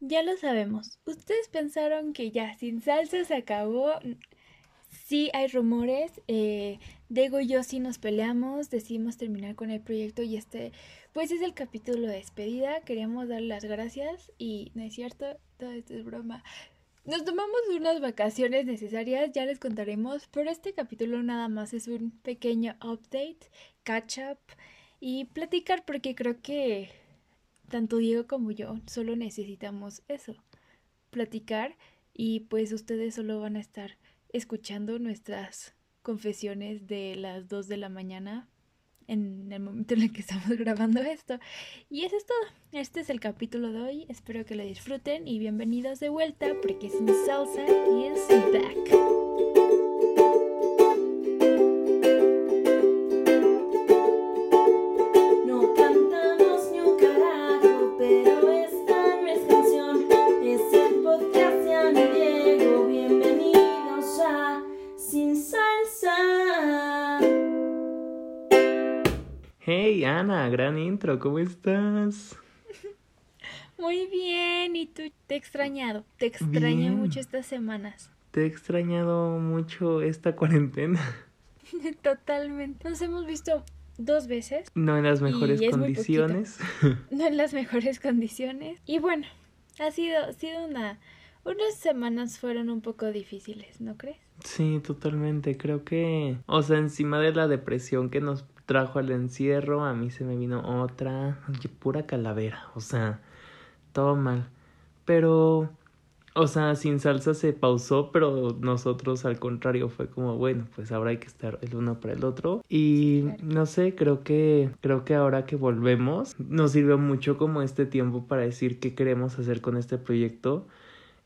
Ya lo sabemos. Ustedes pensaron que ya sin salsa se acabó. Sí hay rumores. Eh, Diego y yo sí nos peleamos. Decidimos terminar con el proyecto y este pues es el capítulo de despedida. Queríamos dar las gracias y no es cierto, todo esto es broma. Nos tomamos unas vacaciones necesarias, ya les contaremos, pero este capítulo nada más es un pequeño update, catch up y platicar porque creo que tanto Diego como yo solo necesitamos eso, platicar y pues ustedes solo van a estar escuchando nuestras confesiones de las 2 de la mañana en el momento en el que estamos grabando esto. Y eso es todo. Este es el capítulo de hoy. Espero que lo disfruten y bienvenidos de vuelta porque Sin Salsa is back. Ana, gran intro, ¿cómo estás? Muy bien, ¿y tú? Te he extrañado, te extraño mucho estas semanas. Te he extrañado mucho esta cuarentena. Totalmente. Nos hemos visto dos veces. No en las mejores condiciones. No en las mejores condiciones. Y bueno, ha sido, ha sido una... Unas semanas fueron un poco difíciles, ¿no crees? Sí, totalmente. Creo que, o sea, encima de la depresión que nos trajo al encierro, a mí se me vino otra, pura calavera, o sea, todo mal. Pero, o sea, sin salsa se pausó, pero nosotros al contrario fue como, bueno, pues ahora hay que estar el uno para el otro. Y no sé, creo que, creo que ahora que volvemos, nos sirvió mucho como este tiempo para decir qué queremos hacer con este proyecto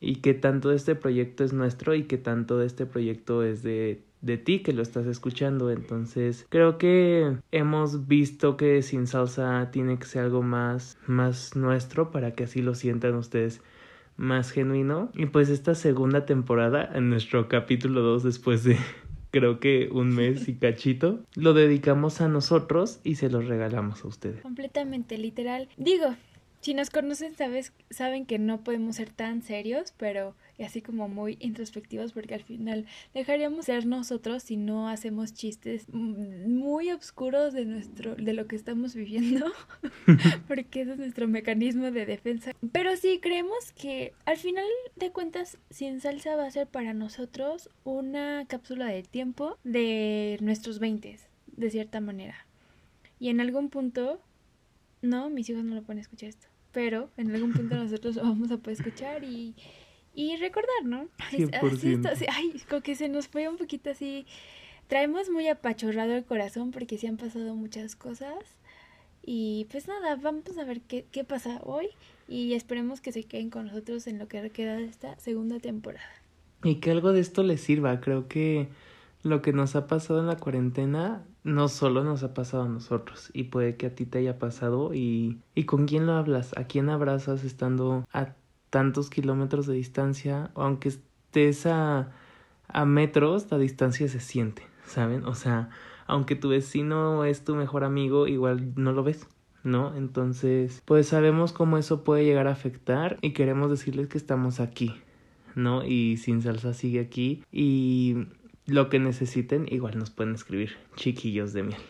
y qué tanto de este proyecto es nuestro y qué tanto de este proyecto es de de ti que lo estás escuchando. Entonces, creo que hemos visto que sin salsa tiene que ser algo más, más nuestro para que así lo sientan ustedes más genuino. Y pues esta segunda temporada, en nuestro capítulo 2, después de creo que un mes y cachito, lo dedicamos a nosotros y se los regalamos a ustedes. Completamente, literal. Digo, si nos conocen, sabes, saben que no podemos ser tan serios, pero así como muy introspectivos, porque al final dejaríamos ser nosotros si no hacemos chistes muy oscuros de nuestro, de lo que estamos viviendo, porque ese es nuestro mecanismo de defensa. Pero sí creemos que al final de cuentas, Sin Salsa va a ser para nosotros una cápsula de tiempo de nuestros 20 de cierta manera. Y en algún punto, no, mis hijos no lo pueden escuchar esto pero en algún punto nosotros vamos a poder escuchar y, y recordar, ¿no? Así ay, como que se nos fue un poquito así. Traemos muy apachorrado el corazón porque sí han pasado muchas cosas. Y pues nada, vamos a ver qué, qué pasa hoy y esperemos que se queden con nosotros en lo que queda de esta segunda temporada. Y que algo de esto les sirva. Creo que lo que nos ha pasado en la cuarentena no solo nos ha pasado a nosotros y puede que a ti te haya pasado y, y con quién lo hablas, a quién abrazas estando a tantos kilómetros de distancia, o aunque estés a, a metros, la distancia se siente, ¿saben? O sea, aunque tu vecino es tu mejor amigo, igual no lo ves. ¿no? Entonces, pues sabemos cómo eso puede llegar a afectar y queremos decirles que estamos aquí, ¿no? Y Sin Salsa sigue aquí y lo que necesiten, igual nos pueden escribir chiquillos de miel.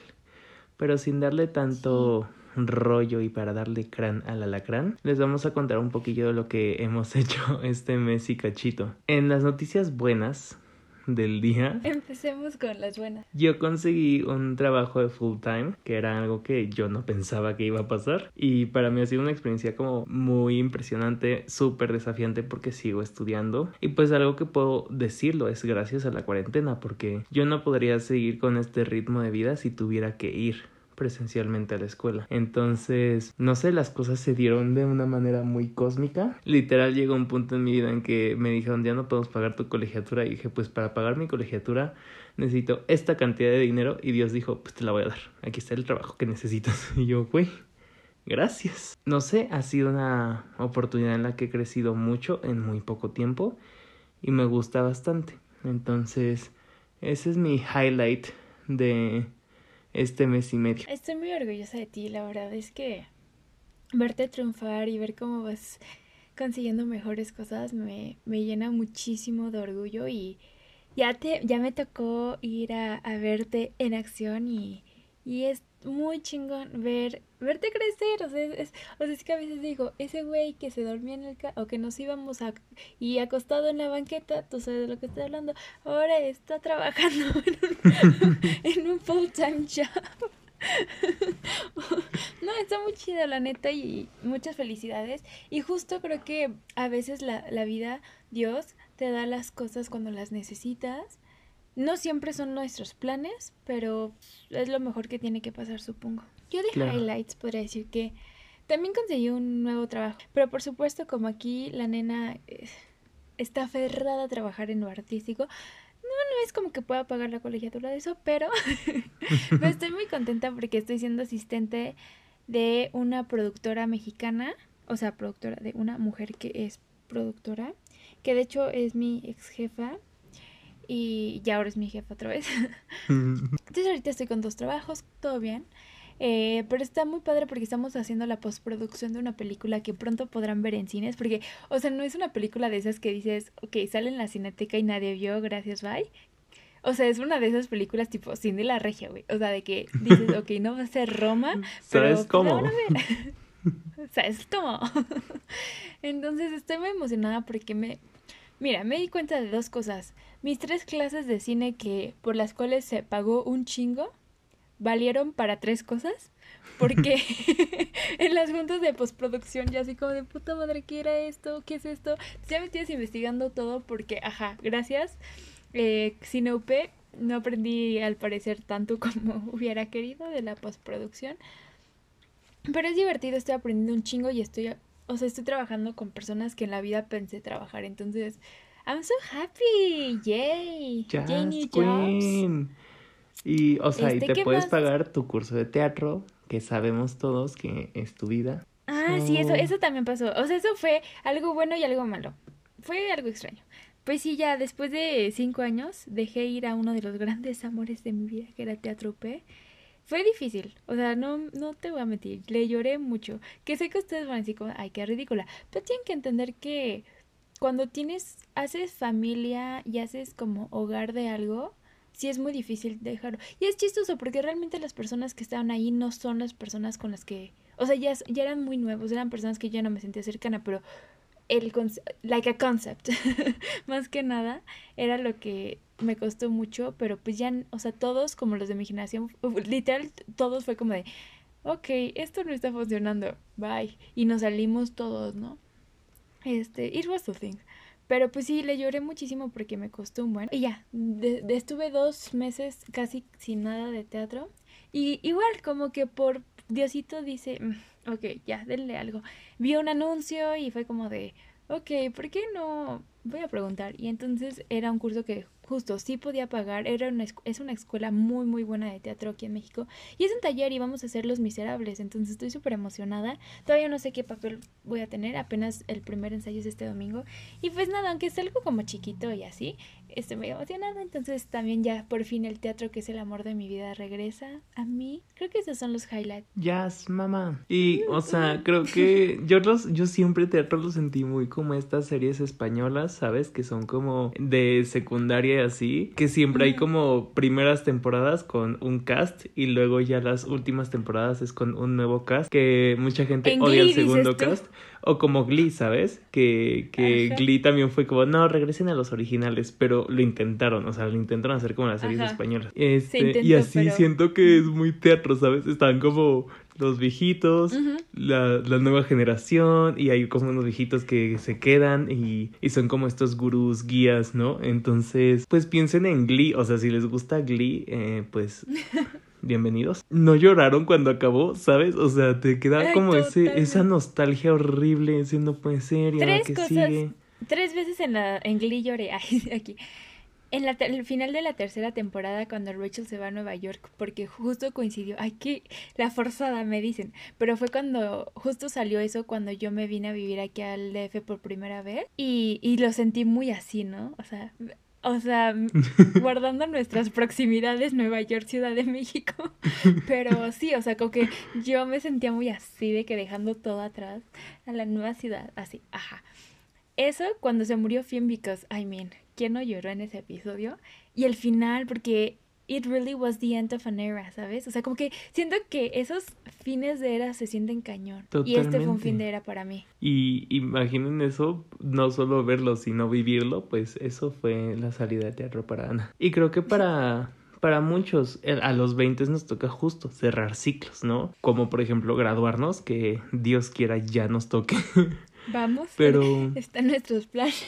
Pero sin darle tanto rollo y para darle crán al alacrán, les vamos a contar un poquillo de lo que hemos hecho este mes y cachito. En las noticias buenas, del día. Empecemos con las buenas. Yo conseguí un trabajo de full time, que era algo que yo no pensaba que iba a pasar. Y para mí ha sido una experiencia como muy impresionante, súper desafiante porque sigo estudiando. Y pues algo que puedo decirlo es gracias a la cuarentena, porque yo no podría seguir con este ritmo de vida si tuviera que ir presencialmente a la escuela. Entonces, no sé, las cosas se dieron de una manera muy cósmica. Literal llegó un punto en mi vida en que me dijeron, ya no podemos pagar tu colegiatura. Y dije, pues para pagar mi colegiatura necesito esta cantidad de dinero. Y Dios dijo, pues te la voy a dar. Aquí está el trabajo que necesitas. Y yo, güey, gracias. No sé, ha sido una oportunidad en la que he crecido mucho en muy poco tiempo. Y me gusta bastante. Entonces, ese es mi highlight de este mes y medio. Estoy muy orgullosa de ti, la verdad es que verte triunfar y ver cómo vas consiguiendo mejores cosas me, me llena muchísimo de orgullo y ya te ya me tocó ir a, a verte en acción y, y es muy chingón ver verte crecer, o sea, es, o sea, que a veces digo, ese güey que se dormía en el ca o que nos íbamos a y acostado en la banqueta, tú sabes de lo que estoy hablando, ahora está trabajando en un, en un full time job. no, está muy chido la neta y muchas felicidades. Y justo creo que a veces la, la vida, Dios, te da las cosas cuando las necesitas no siempre son nuestros planes, pero es lo mejor que tiene que pasar, supongo. Yo de highlights podría decir que también conseguí un nuevo trabajo, pero por supuesto como aquí la nena eh, está aferrada a trabajar en lo artístico, no, no es como que pueda pagar la colegiatura de eso, pero, pero estoy muy contenta porque estoy siendo asistente de una productora mexicana, o sea, productora de una mujer que es productora, que de hecho es mi ex jefa y ya ahora es mi jefa otra vez. Entonces ahorita estoy con dos trabajos, todo bien. Eh, pero está muy padre porque estamos haciendo la postproducción de una película que pronto podrán ver en cines. Porque, o sea, no es una película de esas que dices, ok, sale en la cineteca y nadie vio, gracias, bye. O sea, es una de esas películas tipo Cindy la Regia, güey. O sea, de que dices, ok, no va a ser Roma, pero ¿Sabes cómo? ¿Sabes cómo? Entonces estoy muy emocionada porque me, Mira, me di cuenta de dos cosas. Mis tres clases de cine que por las cuales se pagó un chingo valieron para tres cosas. Porque en las juntas de postproducción ya así como de puta madre, ¿qué era esto? ¿Qué es esto? Ya me estoy investigando todo porque, ajá, gracias. Eh, Cine UP no aprendí al parecer tanto como hubiera querido de la postproducción. Pero es divertido, estoy aprendiendo un chingo y estoy o sea, estoy trabajando con personas que en la vida pensé trabajar. Entonces, I'm so happy. Yay. Yay, new jobs. Y, o sea, y este, te puedes pagar tu curso de teatro, que sabemos todos que es tu vida. Ah, sí, eso, eso también pasó. O sea, eso fue algo bueno y algo malo. Fue algo extraño. Pues sí, ya después de cinco años dejé ir a uno de los grandes amores de mi vida, que era Teatro P. Fue difícil, o sea, no, no te voy a mentir, le lloré mucho. Que sé que ustedes van a decir como, ay, qué ridícula. Pero tienen que entender que cuando tienes, haces familia y haces como hogar de algo, sí es muy difícil dejarlo. Y es chistoso porque realmente las personas que estaban ahí no son las personas con las que, o sea, ya, ya eran muy nuevos, eran personas que yo no me sentía cercana, pero el like a concept, más que nada, era lo que me costó mucho, pero pues ya, o sea, todos como los de mi generación, literal, todos fue como de, ok, esto no está funcionando, bye, y nos salimos todos, ¿no? Este, it was the thing. Pero pues sí, le lloré muchísimo porque me costó un buen. Y ya, estuve dos meses casi sin nada de teatro. Y igual, como que por Diosito dice, mm, ok, ya, denle algo. Vi un anuncio y fue como de, ok, ¿por qué no? Voy a preguntar. Y entonces era un curso que justo sí podía pagar. Era una, es una escuela muy, muy buena de teatro aquí en México. Y es un taller y vamos a hacer Los Miserables. Entonces estoy súper emocionada. Todavía no sé qué papel voy a tener. Apenas el primer ensayo es este domingo. Y pues nada, aunque es algo como chiquito y así, estoy muy emocionada. Entonces también ya por fin el teatro que es el amor de mi vida regresa a mí. Creo que esos son los highlights. Yes, mamá. Y, o sea, creo que yo los, yo siempre teatro lo sentí muy como estas series españolas, ¿sabes? Que son como de secundaria y así. Que siempre hay como primeras temporadas con un cast y luego ya las últimas temporadas es con un nuevo cast. Que mucha gente odia el segundo cast. O como Glee, ¿sabes? Que, que Glee también fue como, no, regresen a los originales, pero lo intentaron, o sea, lo intentaron hacer como las series españolas. Este, y así siento que es muy teatro, ¿sabes? Están como los viejitos, la, la, nueva generación, y hay como unos viejitos que se quedan y, y, son como estos gurús, guías, ¿no? Entonces, pues piensen en Glee, o sea, si les gusta Glee, eh, pues bienvenidos. No lloraron cuando acabó, ¿sabes? O sea, te queda como ese, esa nostalgia horrible, ese no puede ser, y Tres que sigue. Tres veces en la en Glee lloré, aquí. En la el final de la tercera temporada, cuando Rachel se va a Nueva York, porque justo coincidió, ay, que la forzada me dicen, pero fue cuando justo salió eso cuando yo me vine a vivir aquí al DF por primera vez y, y lo sentí muy así, ¿no? O sea, o sea, guardando nuestras proximidades, Nueva York, Ciudad de México. Pero sí, o sea, como que yo me sentía muy así de que dejando todo atrás a la nueva ciudad, así, ajá. Eso cuando se murió Finn, because, I mean, ¿quién no lloró en ese episodio? Y el final, porque it really was the end of an era, ¿sabes? O sea, como que siento que esos fines de era se sienten cañón. Y este fue un fin de era para mí. Y imaginen eso, no solo verlo, sino vivirlo, pues eso fue la salida de teatro para Ana. Y creo que para... Para muchos, a los 20 nos toca justo cerrar ciclos, ¿no? Como por ejemplo graduarnos, que Dios quiera ya nos toque. Vamos, pero está en nuestros planes.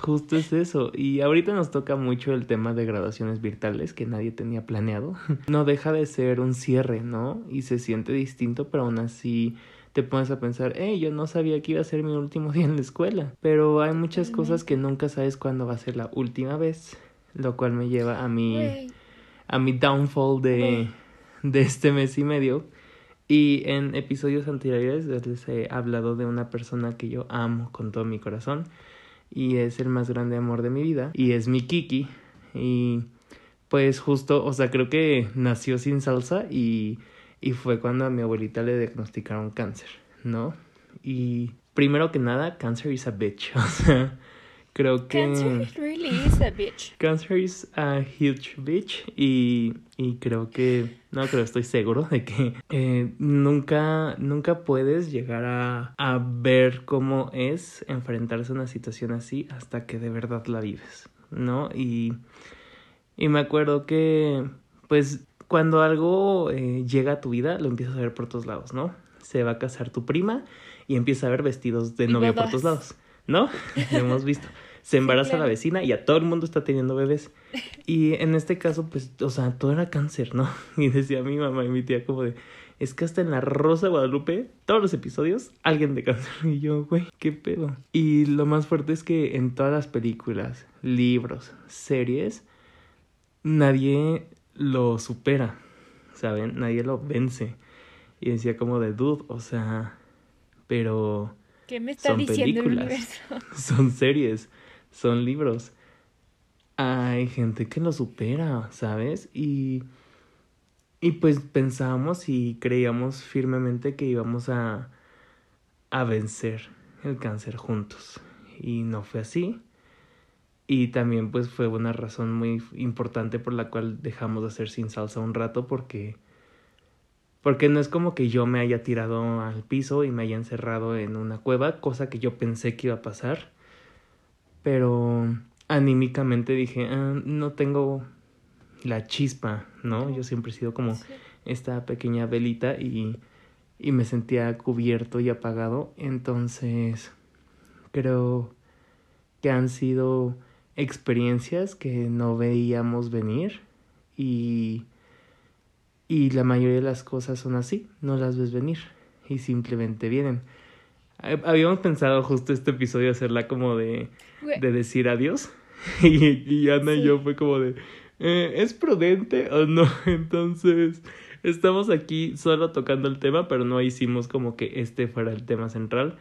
Justo es eso. Y ahorita nos toca mucho el tema de graduaciones virtuales que nadie tenía planeado. No deja de ser un cierre, ¿no? Y se siente distinto, pero aún así te pones a pensar, hey, yo no sabía que iba a ser mi último día en la escuela. Pero hay muchas cosas que nunca sabes cuándo va a ser la última vez. Lo cual me lleva a mi, a mi downfall de, de este mes y medio. Y en episodios anteriores les he hablado de una persona que yo amo con todo mi corazón y es el más grande amor de mi vida y es mi Kiki y pues justo, o sea, creo que nació sin salsa y, y fue cuando a mi abuelita le diagnosticaron cáncer, ¿no? Y primero que nada, cancer is a bitch, o sea, creo que... Cancer really is a bitch. Cancer is a huge bitch y, y creo que, no creo, estoy seguro de que eh, nunca, nunca puedes llegar a, a ver cómo es enfrentarse a una situación así hasta que de verdad la vives, ¿no? Y, y me acuerdo que, pues, cuando algo eh, llega a tu vida, lo empiezas a ver por todos lados, ¿no? Se va a casar tu prima y empieza a ver vestidos de novia por todos lados. ¿No? Lo hemos visto. Se embaraza la vecina y a todo el mundo está teniendo bebés. Y en este caso, pues, o sea, todo era cáncer, ¿no? Y decía mi mamá y mi tía como de, es que hasta en la Rosa Guadalupe, todos los episodios, alguien de cáncer. Y yo, güey, qué pedo. Y lo más fuerte es que en todas las películas, libros, series, nadie lo supera, ¿saben? Nadie lo vence. Y decía como de dude, o sea, pero ¿Qué me está diciendo el universo? Son series, son libros. Hay gente que lo supera, ¿sabes? Y, y pues pensábamos y creíamos firmemente que íbamos a, a vencer el cáncer juntos. Y no fue así. Y también pues fue una razón muy importante por la cual dejamos de hacer sin salsa un rato porque porque no es como que yo me haya tirado al piso y me haya encerrado en una cueva, cosa que yo pensé que iba a pasar. Pero anímicamente dije, ah, no tengo la chispa, ¿no? Yo siempre he sido como esta pequeña velita y, y me sentía cubierto y apagado. Entonces, creo que han sido experiencias que no veíamos venir y y la mayoría de las cosas son así, no las ves venir y simplemente vienen. Habíamos pensado justo este episodio hacerla como de, de decir adiós. Y, Ana y yo fue como de, eh, ¿es prudente o no? Entonces, estamos aquí solo tocando el tema, pero no hicimos como que este fuera el tema central,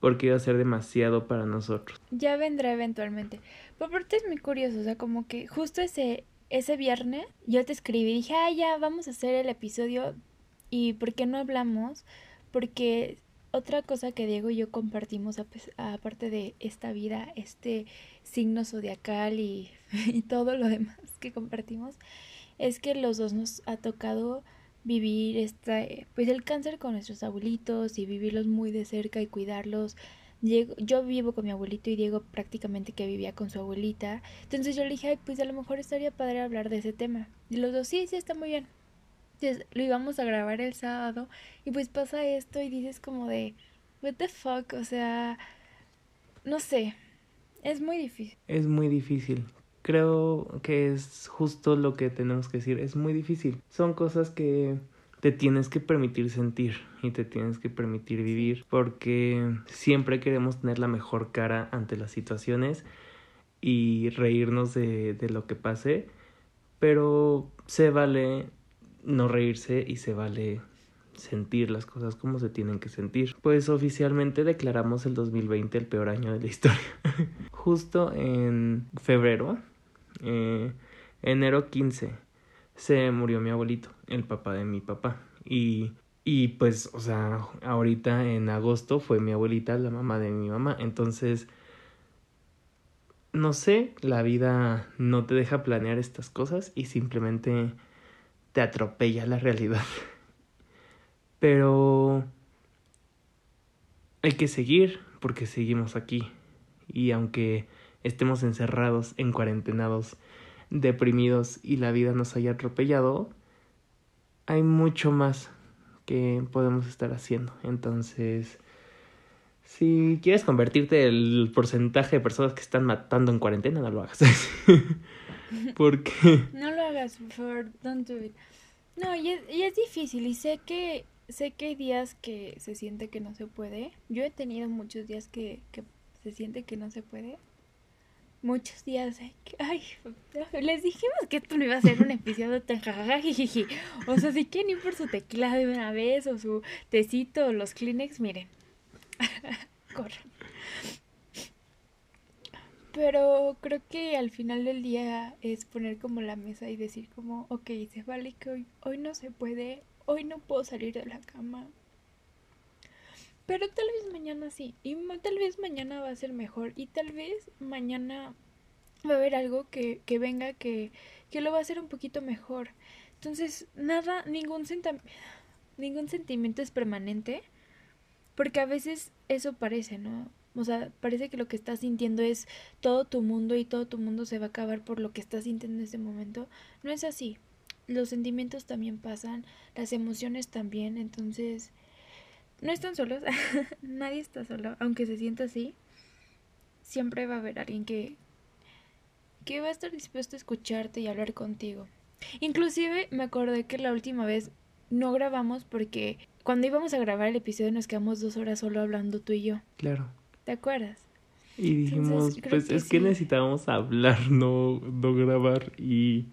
porque iba a ser demasiado para nosotros. Ya vendrá eventualmente. Por aparte es muy curioso, o sea, como que justo ese ese viernes yo te escribí y dije, ah, ya, vamos a hacer el episodio. ¿Y por qué no hablamos? Porque otra cosa que Diego y yo compartimos, aparte de esta vida, este signo zodiacal y, y todo lo demás que compartimos, es que los dos nos ha tocado vivir esta, pues el cáncer con nuestros abuelitos y vivirlos muy de cerca y cuidarlos yo vivo con mi abuelito y Diego prácticamente que vivía con su abuelita. Entonces yo le dije, pues a lo mejor estaría padre hablar de ese tema. Y los dos, sí, sí, está muy bien. Entonces lo íbamos a grabar el sábado y pues pasa esto y dices como de, what the fuck, o sea, no sé, es muy difícil. Es muy difícil. Creo que es justo lo que tenemos que decir, es muy difícil. Son cosas que te tienes que permitir sentir y te tienes que permitir vivir porque siempre queremos tener la mejor cara ante las situaciones y reírnos de, de lo que pase, pero se vale no reírse y se vale sentir las cosas como se tienen que sentir. Pues oficialmente declaramos el 2020 el peor año de la historia. Justo en febrero Eh, enero 15 se murió mi abuelito, el papá de mi papá. Y, y pues, o sea, ahorita en agosto fue mi abuelita, la mamá de mi mamá. Entonces, no sé, la vida no te deja planear estas cosas y simplemente te atropella la realidad. Pero hay que seguir porque seguimos aquí. Y aunque estemos encerrados, en cuarentenados, deprimidos y la vida nos haya atropellado, hay mucho más que podemos estar haciendo. Entonces, si quieres convertirte el porcentaje de personas que están matando en cuarentena, no lo hagas. Porque... No lo hagas, por favor, don't do it. No, y es, y es difícil y sé que sé que hay días que se siente que no se puede. Yo he tenido muchos días que, que se siente que no se puede. Muchos días, ay, les dijimos que esto no iba a ser un episodio tan jajajajiji. O sea, si quieren ir por su tequila de una vez o su tecito o los Kleenex, miren. Corran. Pero creo que al final del día es poner como la mesa y decir como, ok, se vale que hoy, hoy no se puede, hoy no puedo salir de la cama. Pero tal vez mañana sí. Y tal vez mañana va a ser mejor. Y tal vez mañana va a haber algo que, que venga que, que lo va a hacer un poquito mejor. Entonces, nada, ningún, ningún sentimiento es permanente. Porque a veces eso parece, ¿no? O sea, parece que lo que estás sintiendo es todo tu mundo y todo tu mundo se va a acabar por lo que estás sintiendo en ese momento. No es así los sentimientos también pasan, las emociones también, entonces no están solos, nadie está solo, aunque se sienta así, siempre va a haber alguien que, que va a estar dispuesto a escucharte y hablar contigo. Inclusive me acordé que la última vez no grabamos porque cuando íbamos a grabar el episodio nos quedamos dos horas solo hablando tú y yo. Claro. ¿Te acuerdas? Y dijimos, pues es que necesitábamos hablar, no, no grabar. Y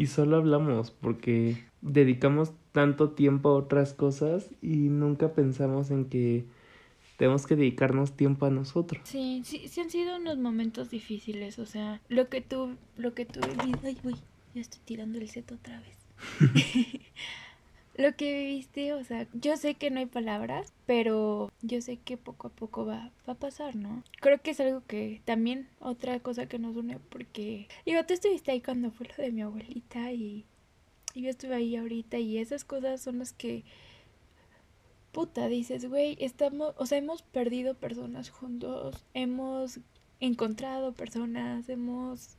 y solo hablamos porque dedicamos tanto tiempo a otras cosas y nunca pensamos en que tenemos que dedicarnos tiempo a nosotros. Sí, sí, sí han sido unos momentos difíciles, o sea, lo que tú, lo que tú, ay, uy, ya estoy tirando el seto otra vez. lo que viviste, o sea, yo sé que no hay palabras, pero yo sé que poco a poco va, va a pasar, ¿no? Creo que es algo que también, otra cosa que nos une, porque, digo, tú estuviste ahí cuando fue lo de mi abuelita y, y yo estuve ahí ahorita y esas cosas son las que, puta, dices, güey, estamos, o sea, hemos perdido personas juntos, hemos encontrado personas, hemos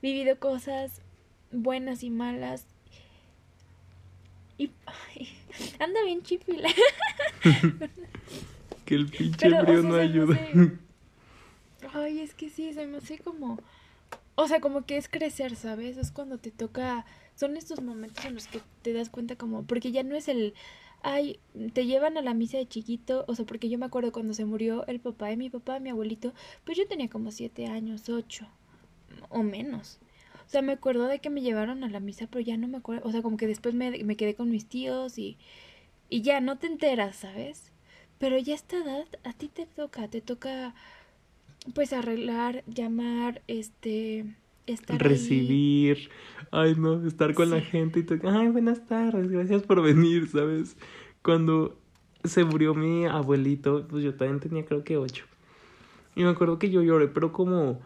vivido cosas buenas y malas y anda bien chifila. que el pinche frío no ayuda. Ay, es que sí, se me hace como. O sea, como que es crecer, ¿sabes? Es cuando te toca. Son estos momentos en los que te das cuenta, como. Porque ya no es el. Ay, te llevan a la misa de chiquito. O sea, porque yo me acuerdo cuando se murió el papá de mi papá, mi abuelito. Pues yo tenía como siete años, ocho. O menos. O sea, me acuerdo de que me llevaron a la misa, pero ya no me acuerdo. O sea, como que después me, me quedé con mis tíos y, y ya no te enteras, ¿sabes? Pero ya a esta edad a ti te toca, te toca pues arreglar, llamar, este, estar recibir, ay no, estar con la gente y te, ay buenas tardes, gracias por venir, ¿sabes? Cuando se murió mi abuelito, pues yo también tenía creo que ocho. Y me acuerdo que yo lloré, pero como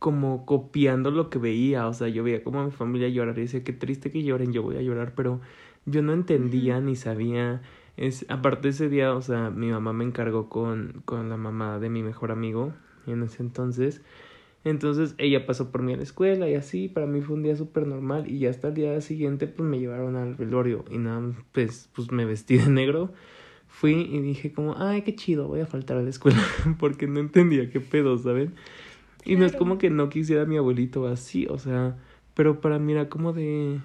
como copiando lo que veía, o sea, yo veía como a mi familia llorar y decía, qué triste que lloren, yo voy a llorar, pero yo no entendía ni sabía, es, aparte ese día, o sea, mi mamá me encargó con, con la mamá de mi mejor amigo en ese entonces, entonces ella pasó por mí a la escuela y así, para mí fue un día súper normal y ya hasta el día siguiente pues me llevaron al velorio y nada, pues, pues me vestí de negro, fui y dije como, ay, qué chido, voy a faltar a la escuela porque no entendía qué pedo, ¿saben? Y no es como que no quisiera a mi abuelito así, o sea, pero para mí era como de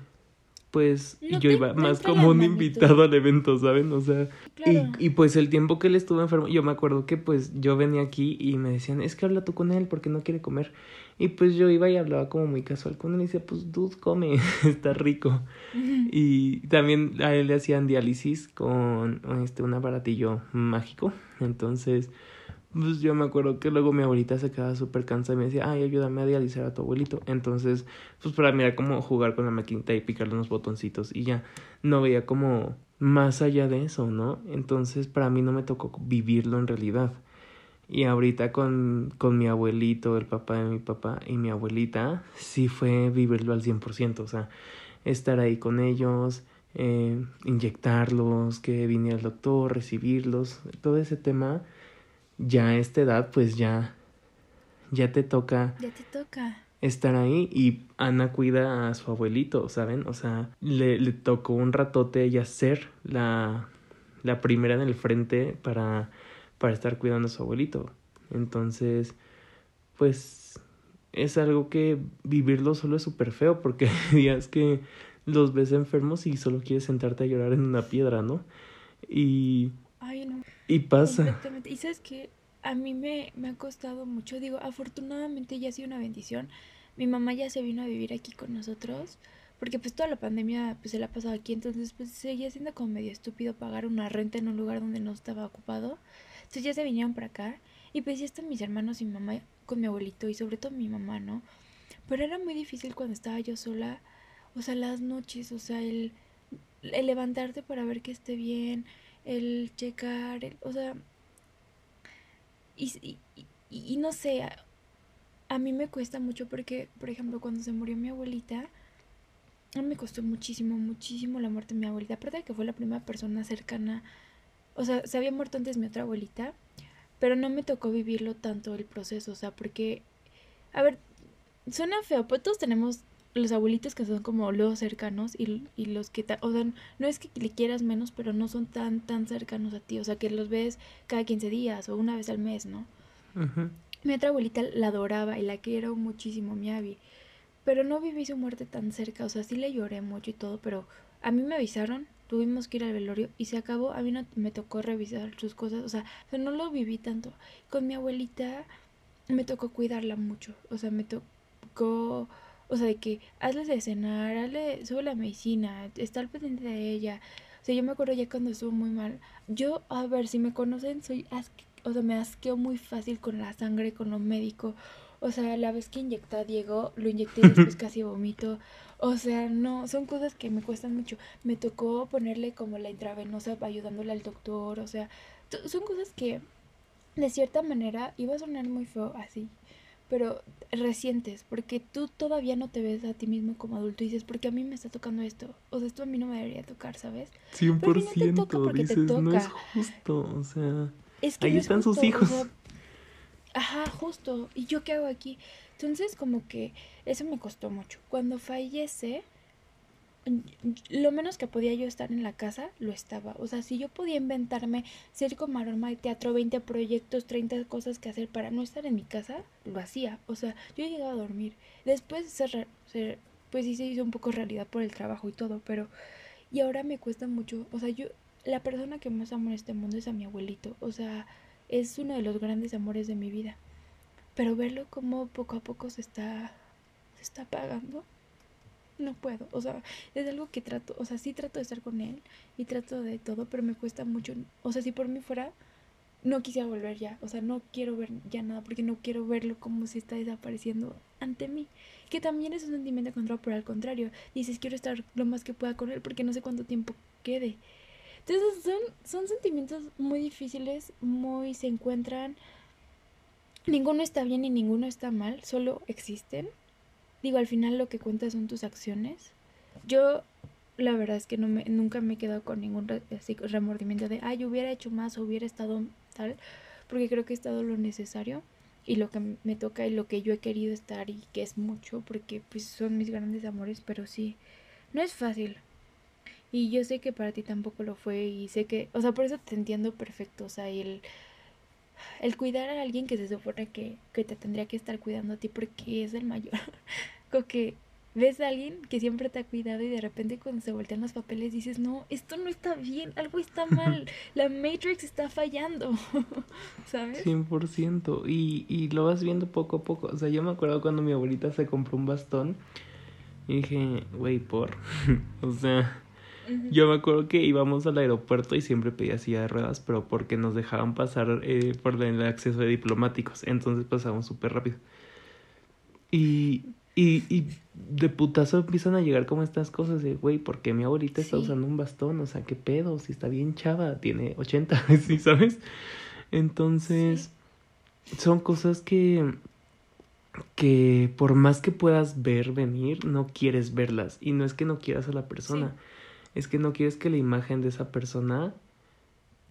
pues yo iba más como un invitado al evento, ¿saben? O sea, y, y, pues el tiempo que él estuvo enfermo, yo me acuerdo que pues yo venía aquí y me decían, es que habla tú con él porque no quiere comer. Y pues yo iba y hablaba como muy casual con él y decía, pues dude, come, está rico. Y también a él le hacían diálisis con este un aparatillo mágico. Entonces, pues yo me acuerdo que luego mi abuelita se quedaba súper cansada y me decía, ay, ayúdame a dializar a tu abuelito. Entonces, pues para mí era como jugar con la maquinita y picarle unos botoncitos y ya no veía como más allá de eso, ¿no? Entonces, para mí no me tocó vivirlo en realidad. Y ahorita con, con mi abuelito, el papá de mi papá y mi abuelita, sí fue vivirlo al 100%, o sea, estar ahí con ellos, eh, inyectarlos, que viniera el doctor, recibirlos, todo ese tema ya a esta edad, pues ya, ya te toca. Ya te toca. Estar ahí y Ana cuida a su abuelito, ¿saben? O sea, le, le tocó un ratote ella ser la, la primera en el frente para, para estar cuidando a su abuelito. Entonces, pues es algo que vivirlo solo es súper feo porque días que los ves enfermos y solo quieres sentarte a llorar en una piedra, ¿no? Y. Y pasa. Y sabes que a mí me, me ha costado mucho. Digo, afortunadamente ya ha sido una bendición. Mi mamá ya se vino a vivir aquí con nosotros. Porque pues toda la pandemia pues se la ha pasado aquí. Entonces pues seguía siendo como medio estúpido pagar una renta en un lugar donde no estaba ocupado. Entonces ya se vinieron para acá. Y pues ya están mis hermanos y mamá con mi abuelito. Y sobre todo mi mamá, ¿no? Pero era muy difícil cuando estaba yo sola. O sea, las noches. O sea, el, el levantarte para ver que esté bien el checar, el, o sea, y, y, no sé, a, a, mí me cuesta mucho porque, por ejemplo, cuando se murió mi abuelita, a mí me costó muchísimo, muchísimo la muerte de mi abuelita, aparte de que fue la primera persona cercana, o sea, se había muerto antes mi otra abuelita, pero no me tocó vivirlo tanto el proceso, o sea, porque, a ver, suena feo, pues todos tenemos los abuelitos que son como los cercanos y, y los que, o sea, no es que le quieras menos, pero no son tan, tan cercanos a ti, o sea, que los ves cada 15 días o una vez al mes, ¿no? Mi otra abuelita la adoraba y la quiero muchísimo, mi Abby, pero no viví su muerte tan cerca, o sea, sí le lloré mucho y todo, pero a mí me avisaron, tuvimos que ir al velorio y se acabó, a mí no me tocó revisar sus cosas, o sea, o sea no lo viví tanto. Con mi abuelita me tocó cuidarla mucho, o sea, me tocó o sea, de que hazle de cenar, hazle, sube la medicina, está al pendiente de ella. O sea, yo me acuerdo ya cuando estuvo muy mal. Yo, a ver, si me conocen, soy asque, o sea, me asqueo muy fácil con la sangre, con lo médico. O sea, la vez que inyecté a Diego, lo inyecté y después casi vomito. O sea, no, son cosas que me cuestan mucho. Me tocó ponerle como la intravenosa ayudándole al doctor. O sea, son cosas que de cierta manera iba a sonar muy feo así pero recientes, porque tú todavía no te ves a ti mismo como adulto y dices, porque a mí me está tocando esto, o sea, esto a mí no me debería tocar, ¿sabes? 100%, no toca dices, no es justo, o sea, ahí están sus hijos. ajá, justo, ¿y yo qué hago aquí? Entonces, como que eso me costó mucho. Cuando fallece, lo menos que podía yo estar en la casa, lo estaba. O sea, si yo podía inventarme circo, maroma de teatro, 20 proyectos, 30 cosas que hacer para no estar en mi casa, lo hacía. O sea, yo llegaba a dormir. Después, se, pues sí se hizo un poco realidad por el trabajo y todo, pero... Y ahora me cuesta mucho. O sea, yo... La persona que más amo en este mundo es a mi abuelito. O sea, es uno de los grandes amores de mi vida. Pero verlo como poco a poco se está... Se está apagando no puedo, o sea, es algo que trato, o sea, sí trato de estar con él y trato de todo, pero me cuesta mucho, o sea, si por mí fuera, no quisiera volver ya, o sea, no quiero ver ya nada porque no quiero verlo como si está desapareciendo ante mí, que también es un sentimiento control, pero al contrario, dices, quiero estar lo más que pueda con él porque no sé cuánto tiempo quede. Entonces son, son sentimientos muy difíciles, muy se encuentran, ninguno está bien y ninguno está mal, solo existen Digo, al final lo que cuenta son tus acciones. Yo, la verdad es que no me, nunca me he quedado con ningún remordimiento de, ay, hubiera hecho más o hubiera estado tal, porque creo que he estado lo necesario y lo que me toca y lo que yo he querido estar y que es mucho, porque pues son mis grandes amores, pero sí, no es fácil. Y yo sé que para ti tampoco lo fue y sé que, o sea, por eso te entiendo perfecto, o sea, el el cuidar a alguien que se supone que, que te tendría que estar cuidando a ti porque es el mayor. Como que ves a alguien que siempre te ha cuidado y de repente cuando se voltean los papeles dices, no, esto no está bien, algo está mal, la Matrix está fallando, ¿sabes? 100%, y, y lo vas viendo poco a poco, o sea, yo me acuerdo cuando mi abuelita se compró un bastón y dije, güey, por, o sea, Yo me acuerdo que íbamos al aeropuerto y siempre pedía silla de ruedas, pero porque nos dejaban pasar eh, por el acceso de diplomáticos. Entonces pasábamos súper rápido. Y, y, y de putazo empiezan a llegar como estas cosas de, güey, porque mi abuelita está usando un bastón? O sea, ¿qué pedo? Si está bien chava, tiene 80, ¿sí sabes? Entonces, son cosas que que por más que puedas ver venir, no quieres verlas. Y no es que no quieras a la persona, es que no quieres que la imagen de esa persona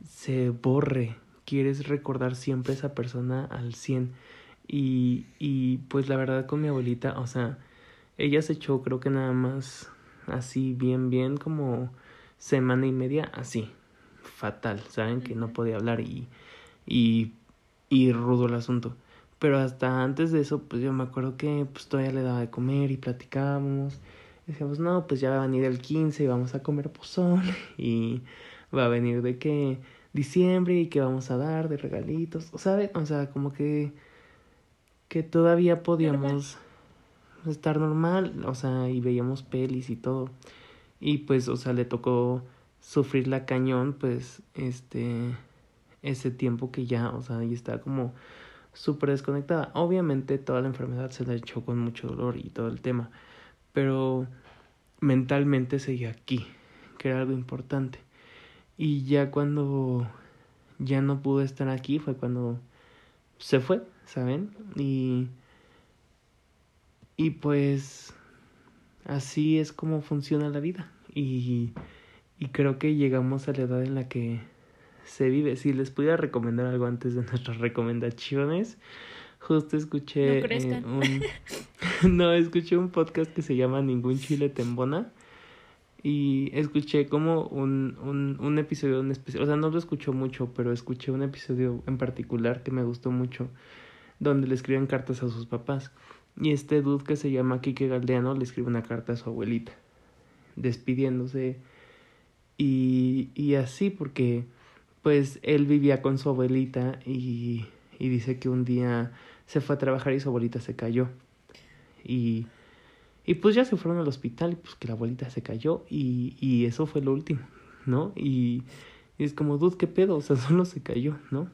se borre. Quieres recordar siempre a esa persona al 100. Y, y pues la verdad con mi abuelita, o sea, ella se echó creo que nada más así bien, bien como semana y media así. Fatal, saben que no podía hablar y, y, y rudo el asunto. Pero hasta antes de eso, pues yo me acuerdo que pues todavía le daba de comer y platicábamos. Decíamos, no, pues ya va a venir el 15 y vamos a comer pozole y va a venir de que diciembre y que vamos a dar de regalitos. O sea, o sea, como que que todavía podíamos estar normal, o sea, y veíamos pelis y todo. Y pues, o sea, le tocó sufrir la cañón, pues, este, ese tiempo que ya, o sea, y está como súper desconectada. Obviamente toda la enfermedad se la echó con mucho dolor y todo el tema, pero mentalmente seguía aquí, que era algo importante. Y ya cuando ya no pude estar aquí fue cuando se fue, ¿saben? Y y pues así es como funciona la vida. Y, y creo que llegamos a la edad en la que se vive. Si les pudiera recomendar algo antes de nuestras recomendaciones, justo escuché no, un no escuché un podcast que se llama Ningún Chile Tembona y escuché como un, un, un episodio en especial, o sea, no lo escucho mucho, pero escuché un episodio en particular que me gustó mucho, donde le escriben cartas a sus papás. Y este dude que se llama Kike Galdeano le escribe una carta a su abuelita, despidiéndose. Y, y así, porque pues él vivía con su abuelita y, y dice que un día se fue a trabajar y su abuelita se cayó. Y, y pues ya se fueron al hospital y pues que la abuelita se cayó y, y eso fue lo último, ¿no? Y, y es como, dude, ¿qué pedo? O sea, solo se cayó, ¿no?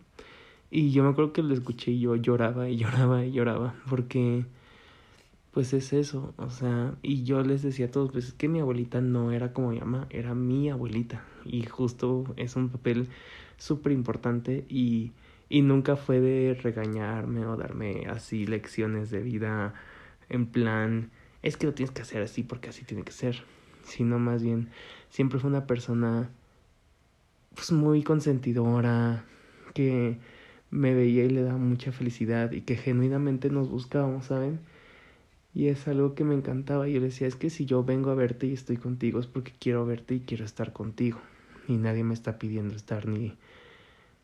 Y yo me acuerdo que lo escuché y yo lloraba y lloraba y lloraba porque pues es eso, o sea, y yo les decía a todos, pues es que mi abuelita no era como mi mamá, era mi abuelita, y justo es un papel súper importante y, y nunca fue de regañarme o darme así lecciones de vida en plan, es que lo tienes que hacer así porque así tiene que ser, sino más bien siempre fue una persona pues muy consentidora, que me veía y le daba mucha felicidad y que genuinamente nos buscábamos, ¿saben? Y es algo que me encantaba. Y yo le decía, es que si yo vengo a verte y estoy contigo es porque quiero verte y quiero estar contigo. Y nadie me está pidiendo estar ni,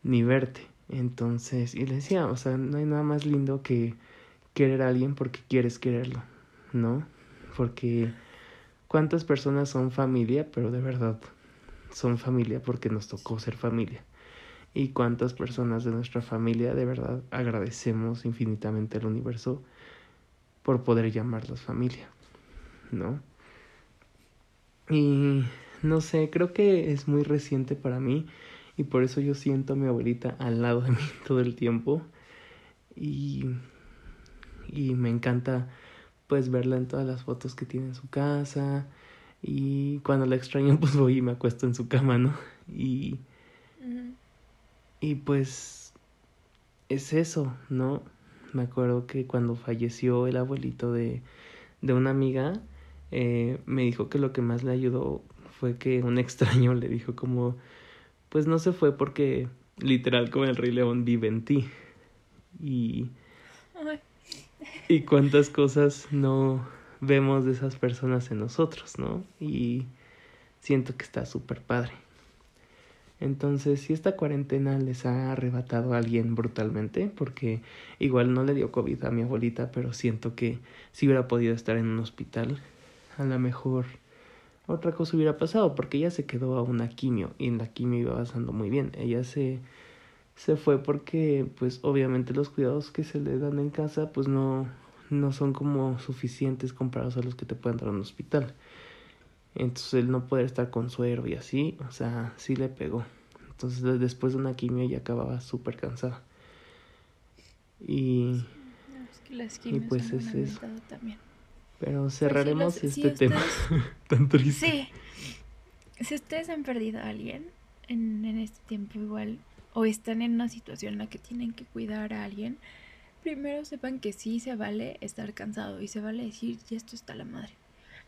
ni verte. Entonces, y le decía, o sea, no hay nada más lindo que querer a alguien porque quieres quererlo, ¿no? Porque cuántas personas son familia, pero de verdad son familia porque nos tocó ser familia. Y cuántas personas de nuestra familia de verdad agradecemos infinitamente al universo por poder llamarlos familia, ¿no? Y no sé, creo que es muy reciente para mí y por eso yo siento a mi abuelita al lado de mí todo el tiempo y, y me encanta pues verla en todas las fotos que tiene en su casa y cuando la extraño pues voy y me acuesto en su cama, ¿no? Y, y pues es eso, ¿no? Me acuerdo que cuando falleció el abuelito de, de una amiga, eh, me dijo que lo que más le ayudó fue que un extraño le dijo como, pues no se fue porque literal como el rey león vive en ti. Y, y cuántas cosas no vemos de esas personas en nosotros, ¿no? Y siento que está súper padre. Entonces, si esta cuarentena les ha arrebatado a alguien brutalmente, porque igual no le dio COVID a mi abuelita, pero siento que si hubiera podido estar en un hospital, a lo mejor otra cosa hubiera pasado, porque ella se quedó a una quimio y en la quimio iba avanzando muy bien. Ella se, se fue porque, pues, obviamente los cuidados que se le dan en casa, pues no, no son como suficientes comparados a los que te pueden dar en un hospital. Entonces él no poder estar con suero y así, o sea, sí le pegó. Entonces después de una quimio ya acababa súper cansada. Y, y pues es eso. Pero pues cerraremos este tema tan triste. Sí. Si ustedes han perdido a alguien en, en este tiempo igual o están en una situación en la que tienen que cuidar a alguien, primero sepan que sí se vale estar cansado y se vale decir, ya esto está la madre.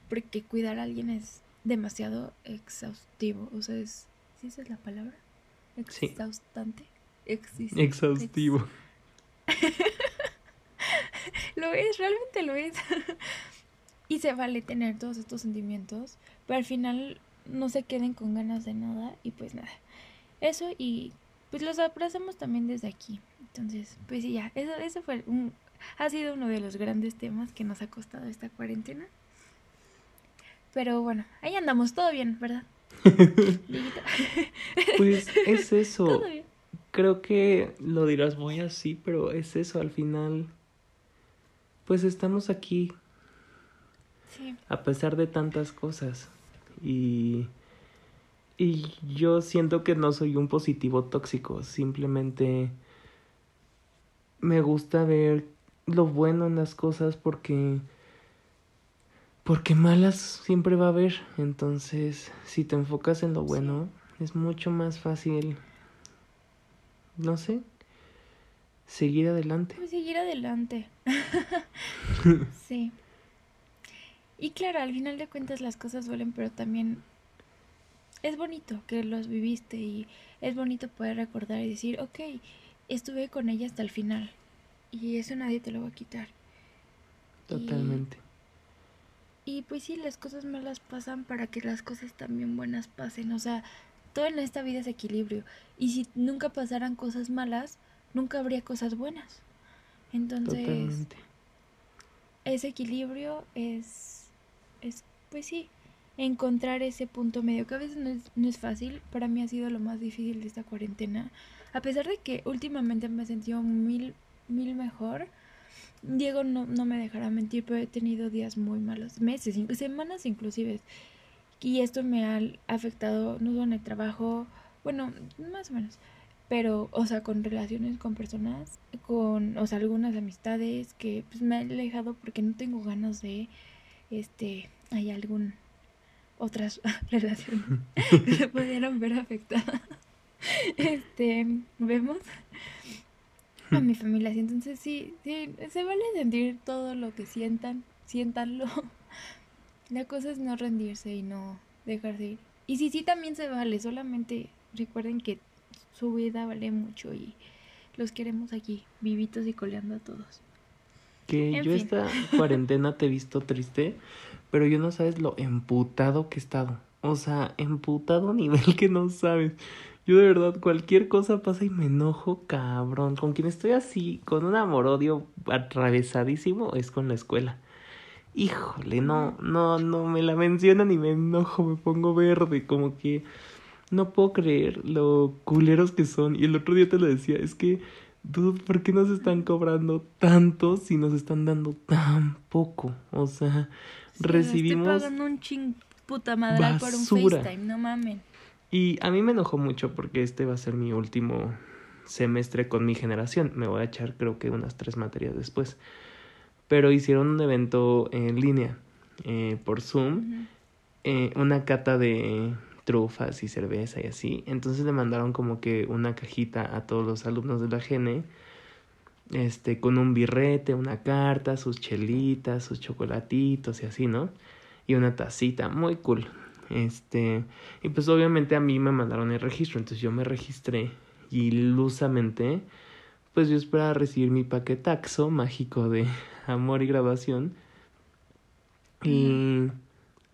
Porque cuidar a alguien es demasiado exhaustivo. O sea, es. ¿Sí esa es la palabra? Exhaustante. Exhaustivo. lo es, realmente lo es. y se vale tener todos estos sentimientos, pero al final no se queden con ganas de nada y pues nada. Eso y pues los abrazamos también desde aquí. Entonces, pues sí, ya, eso, eso fue un, ha sido uno de los grandes temas que nos ha costado esta cuarentena. Pero bueno, ahí andamos, todo bien, ¿verdad? pues es eso. Creo que lo dirás muy así, pero es eso, al final, pues estamos aquí. Sí. A pesar de tantas cosas. Y y yo siento que no soy un positivo tóxico, simplemente me gusta ver lo bueno en las cosas porque porque malas siempre va a haber, entonces si te enfocas en lo bueno es mucho más fácil no sé, seguir adelante. Pues seguir adelante. sí. Y claro, al final de cuentas las cosas duelen, pero también es bonito que los viviste y es bonito poder recordar y decir, ok, estuve con ella hasta el final y eso nadie te lo va a quitar. Totalmente. Y, pues sí, las cosas malas pasan para que las cosas también buenas pasen. O sea, todo en esta vida es equilibrio. Y si nunca pasaran cosas malas, nunca habría cosas buenas. Entonces, ese equilibrio es, es, pues sí, encontrar ese punto medio, que a veces no es, no es fácil, para mí ha sido lo más difícil de esta cuarentena, a pesar de que últimamente me he sentido mil, mil mejor. Diego no, no me dejará mentir, pero he tenido días muy malos, meses, semanas inclusive. Y esto me ha afectado no solo en el trabajo, bueno, más o menos, pero, o sea, con relaciones con personas, con, o sea, algunas amistades que pues me he alejado porque no tengo ganas de, este, hay algún otras relaciones que se pudieron ver afectadas. Este, vemos a mi familia así. Entonces sí, sí, se vale sentir todo lo que sientan, siéntanlo. La cosa es no rendirse y no dejarse ir. Y sí, sí, también se vale, solamente recuerden que su vida vale mucho y los queremos aquí, vivitos y coleando a todos. Que yo esta cuarentena te he visto triste pero yo no sabes lo emputado que he estado. O sea, emputado a nivel que no sabes. Yo de verdad, cualquier cosa pasa y me enojo, cabrón. Con quien estoy así, con un amor-odio atravesadísimo, es con la escuela. Híjole, no, no, no me la mencionan y me enojo, me pongo verde, como que no puedo creer lo culeros que son. Y el otro día te lo decía, es que, dude, ¿por qué nos están cobrando tanto si nos están dando tan poco? O sea, recibimos. Estoy pagando un ching puta madre por un FaceTime, no mamen. Y a mí me enojó mucho porque este va a ser mi último semestre con mi generación. Me voy a echar creo que unas tres materias después. Pero hicieron un evento en línea eh, por Zoom, eh, una cata de trufas y cerveza y así. Entonces le mandaron como que una cajita a todos los alumnos de la GENE este, con un birrete, una carta, sus chelitas, sus chocolatitos y así, ¿no? Y una tacita, muy cool. Este, y pues obviamente a mí me mandaron el registro, entonces yo me registré y ilusamente, pues yo esperaba recibir mi paquetaxo mágico de amor y graduación. Y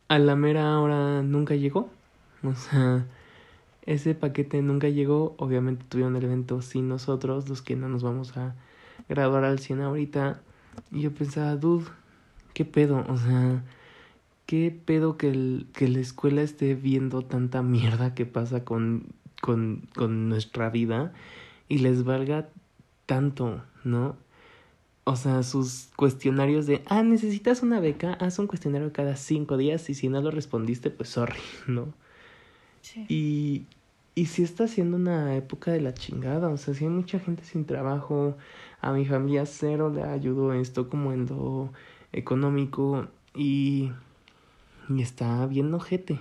a la mera hora nunca llegó. O sea, ese paquete nunca llegó. Obviamente tuvieron el evento sin nosotros, los que no nos vamos a graduar al 100 ahorita. Y yo pensaba, dude, ¿qué pedo? O sea, ¿qué pedo que, el, que la escuela esté viendo tanta mierda que pasa con, con, con nuestra vida y les valga tanto, ¿no? o sea, sus cuestionarios de, ah, necesitas una beca, haz un cuestionario cada cinco días y si no lo respondiste, pues sorry, ¿no? Sí. Y, y sí está siendo una época de la chingada, o sea, sí hay mucha gente sin trabajo, a mi familia cero le ayudó esto como en lo económico y, y está bien ojete.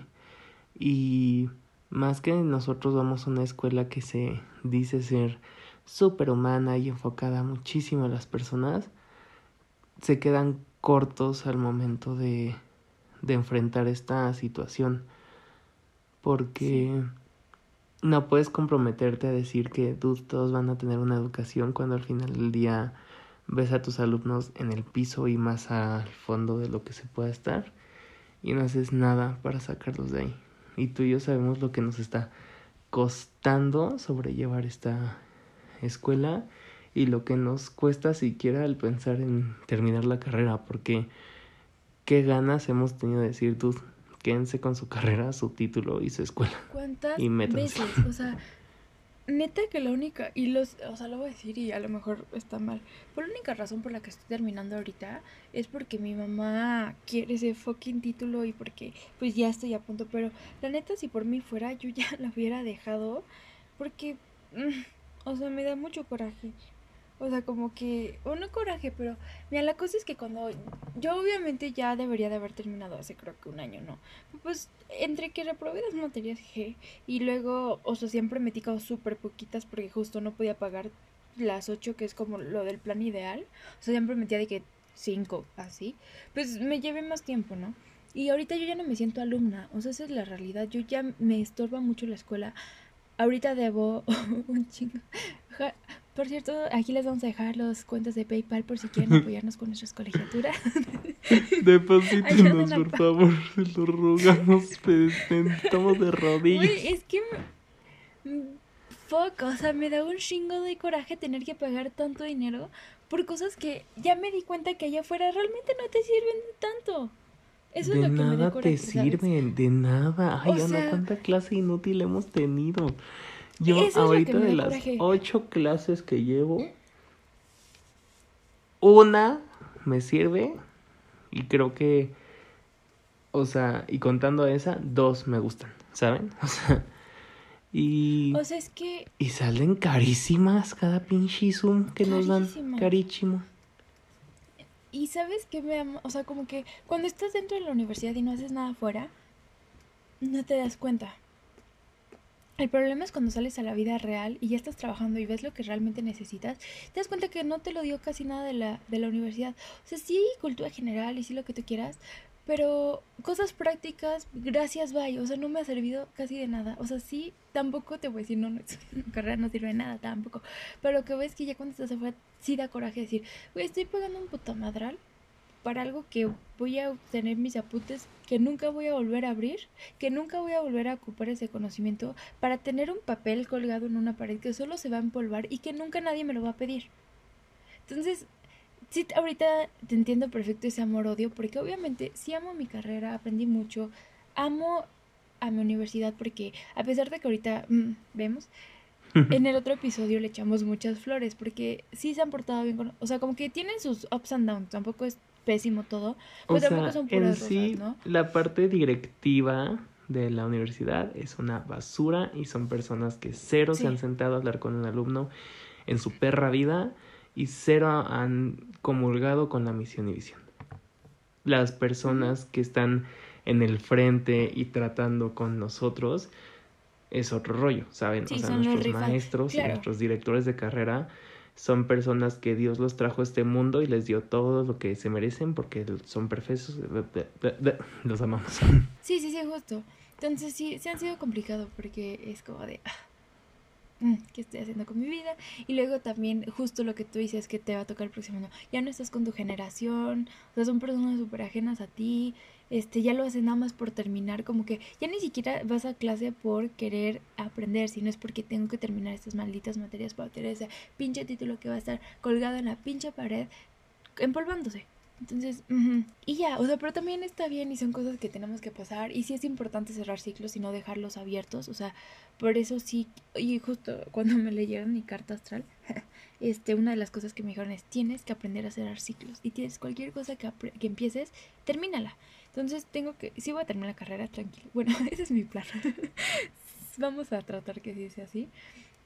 Y más que nosotros vamos a una escuela que se dice ser súper humana y enfocada muchísimo a las personas, se quedan cortos al momento de, de enfrentar esta situación. Porque no puedes comprometerte a decir que todos van a tener una educación cuando al final del día ves a tus alumnos en el piso y más al fondo de lo que se pueda estar y no haces nada para sacarlos de ahí. Y tú y yo sabemos lo que nos está costando sobrellevar esta escuela y lo que nos cuesta siquiera el pensar en terminar la carrera, porque qué ganas hemos tenido de decir, tú, quédense con su carrera, su título y su escuela. ¿Cuántas veces? O sea, neta que la única, y los, o sea, lo voy a decir y a lo mejor está mal, pero la única razón por la que estoy terminando ahorita es porque mi mamá quiere ese fucking título y porque pues ya estoy a punto, pero la neta si por mí fuera yo ya la hubiera dejado porque, mm, o sea, me da mucho coraje. O sea, como que, o no coraje, pero mira, la cosa es que cuando yo obviamente ya debería de haber terminado hace creo que un año, ¿no? Pues entre que reprobé las materias G y luego, o sea, siempre metí como súper poquitas porque justo no podía pagar las ocho, que es como lo del plan ideal. O sea, siempre metía de que cinco, así. Pues me llevé más tiempo, ¿no? Y ahorita yo ya no me siento alumna, o sea, esa es la realidad. Yo ya me estorba mucho la escuela. Ahorita debo un chingo. Por cierto, aquí les vamos a dejar los cuentos de PayPal por si quieren apoyarnos con nuestras colegiaturas. Deposítenos, por favor, se lo rogamos, estamos de rodillas. Uy, es que... Fuck, o sea, me da un chingo de coraje tener que pagar tanto dinero por cosas que ya me di cuenta que allá afuera realmente no te sirven tanto. Eso de es lo que me da coraje, te sirven, de nada. Ay, o cuánta clase inútil hemos tenido. Yo ahorita de las ocho clases que llevo, una me sirve y creo que, o sea, y contando esa, dos me gustan, ¿saben? O sea, y... O sea, es que... Y salen carísimas cada pinche Zoom que nos dan, carísimo. Y sabes que me... O sea, como que cuando estás dentro de la universidad y no haces nada afuera, no te das cuenta. El problema es cuando sales a la vida real y ya estás trabajando y ves lo que realmente necesitas, te das cuenta que no te lo dio casi nada de la, de la universidad. O sea, sí, cultura general y sí lo que tú quieras, pero cosas prácticas, gracias, bye. O sea, no me ha servido casi de nada. O sea, sí, tampoco te voy a decir, no, no, carrera no sirve de nada tampoco. Pero lo que ves que ya cuando estás afuera, sí da coraje decir, güey, estoy pagando un puto madral para algo que voy a obtener mis apuntes, que nunca voy a volver a abrir, que nunca voy a volver a ocupar ese conocimiento, para tener un papel colgado en una pared que solo se va a empolvar y que nunca nadie me lo va a pedir. Entonces, sí, ahorita te entiendo perfecto ese amor-odio, porque obviamente sí amo mi carrera, aprendí mucho, amo a mi universidad, porque a pesar de que ahorita mm, vemos, en el otro episodio le echamos muchas flores, porque sí se han portado bien con... O sea, como que tienen sus ups and downs, tampoco es pésimo todo. Pero tampoco son puras sí, ¿no? La parte directiva de la universidad es una basura y son personas que cero se han sentado a hablar con un alumno en su perra vida y cero han comulgado con la misión y visión. Las personas que están en el frente y tratando con nosotros es otro rollo, ¿saben? o sea, nuestros maestros y nuestros directores de carrera son personas que Dios los trajo a este mundo y les dio todo lo que se merecen porque son perfectos. Los amamos. Sí, sí, sí, justo. Entonces sí, se han sido complicado porque es como de... Ah, mm, ¿Qué estoy haciendo con mi vida? Y luego también justo lo que tú dices que te va a tocar el próximo año. Ya no estás con tu generación, o sea, son personas súper ajenas a ti, este, ya lo hacen nada más por terminar, como que ya ni siquiera vas a clase por querer aprender, sino es porque tengo que terminar estas malditas materias para tener ese pinche título que va a estar colgado en la pinche pared, empolvándose. Entonces, y ya, o sea, pero también está bien y son cosas que tenemos que pasar. Y sí es importante cerrar ciclos y no dejarlos abiertos. O sea, por eso sí, y justo cuando me leyeron mi carta astral, este, una de las cosas que me dijeron es, tienes que aprender a cerrar ciclos. Y tienes cualquier cosa que, que empieces, termínala. Entonces tengo que, sí voy a terminar la carrera tranquilo. Bueno, ese es mi plan. Vamos a tratar que sí sea así.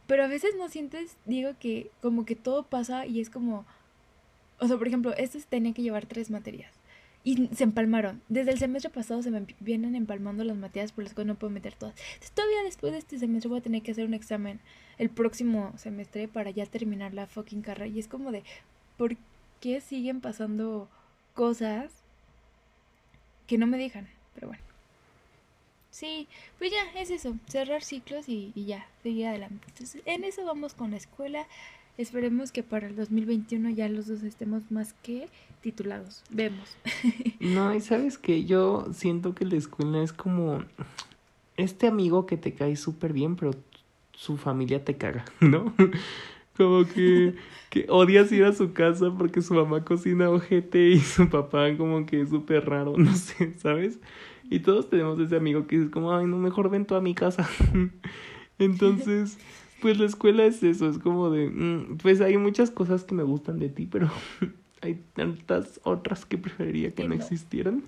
Pero a veces no sientes, digo que como que todo pasa y es como o sea, por ejemplo, este tenía que llevar tres materias. Y se empalmaron. Desde el semestre pasado se me vienen empalmando las materias por las cuales no puedo meter todas. Entonces, todavía después de este semestre voy a tener que hacer un examen el próximo semestre para ya terminar la fucking carrera. Y es como de, ¿por qué siguen pasando cosas que no me dejan? Pero bueno. Sí, pues ya, es eso. Cerrar ciclos y, y ya, seguir adelante. Entonces, en eso vamos con la escuela. Esperemos que para el 2021 ya los dos estemos más que titulados. Vemos. No, y sabes que yo siento que la escuela es como este amigo que te cae súper bien, pero su familia te caga, ¿no? Como que, que odias ir a su casa porque su mamá cocina ojete y su papá como que es súper raro, no sé, ¿sabes? Y todos tenemos ese amigo que es como, ay, no, mejor ven tú a mi casa. Entonces, pues la escuela es eso, es como de, mm, pues hay muchas cosas que me gustan de ti, pero hay tantas otras que preferiría que no, existieran.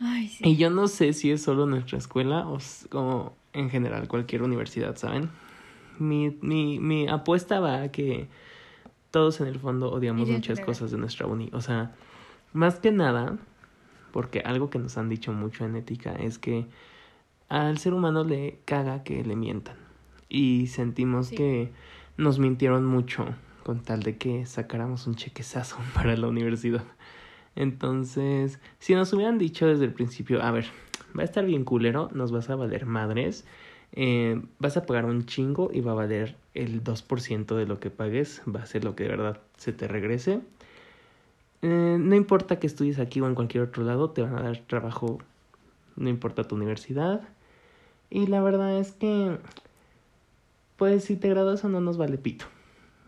Ay, sí. Y yo no sé si es solo nuestra escuela o como en general cualquier universidad, ¿saben? Mi, mi, mi apuesta va a que todos en el fondo odiamos muchas cosas de nuestra uni. O sea, más que nada, porque algo que nos han dicho mucho en ética es que al ser humano le caga que le mientan y sentimos que nos mintieron mucho con tal de que sacáramos un chequezazo para la universidad. Entonces, si nos hubieran dicho desde el principio, a ver, va a estar bien culero, nos vas a valer madres, eh, vas a pagar un chingo y va a valer el 2% de lo que pagues, va a ser lo que de verdad se te regrese. Eh, no importa que estudies aquí o en cualquier otro lado, te van a dar trabajo, no importa tu universidad. Y la verdad es que pues si te graduas o no nos vale pito.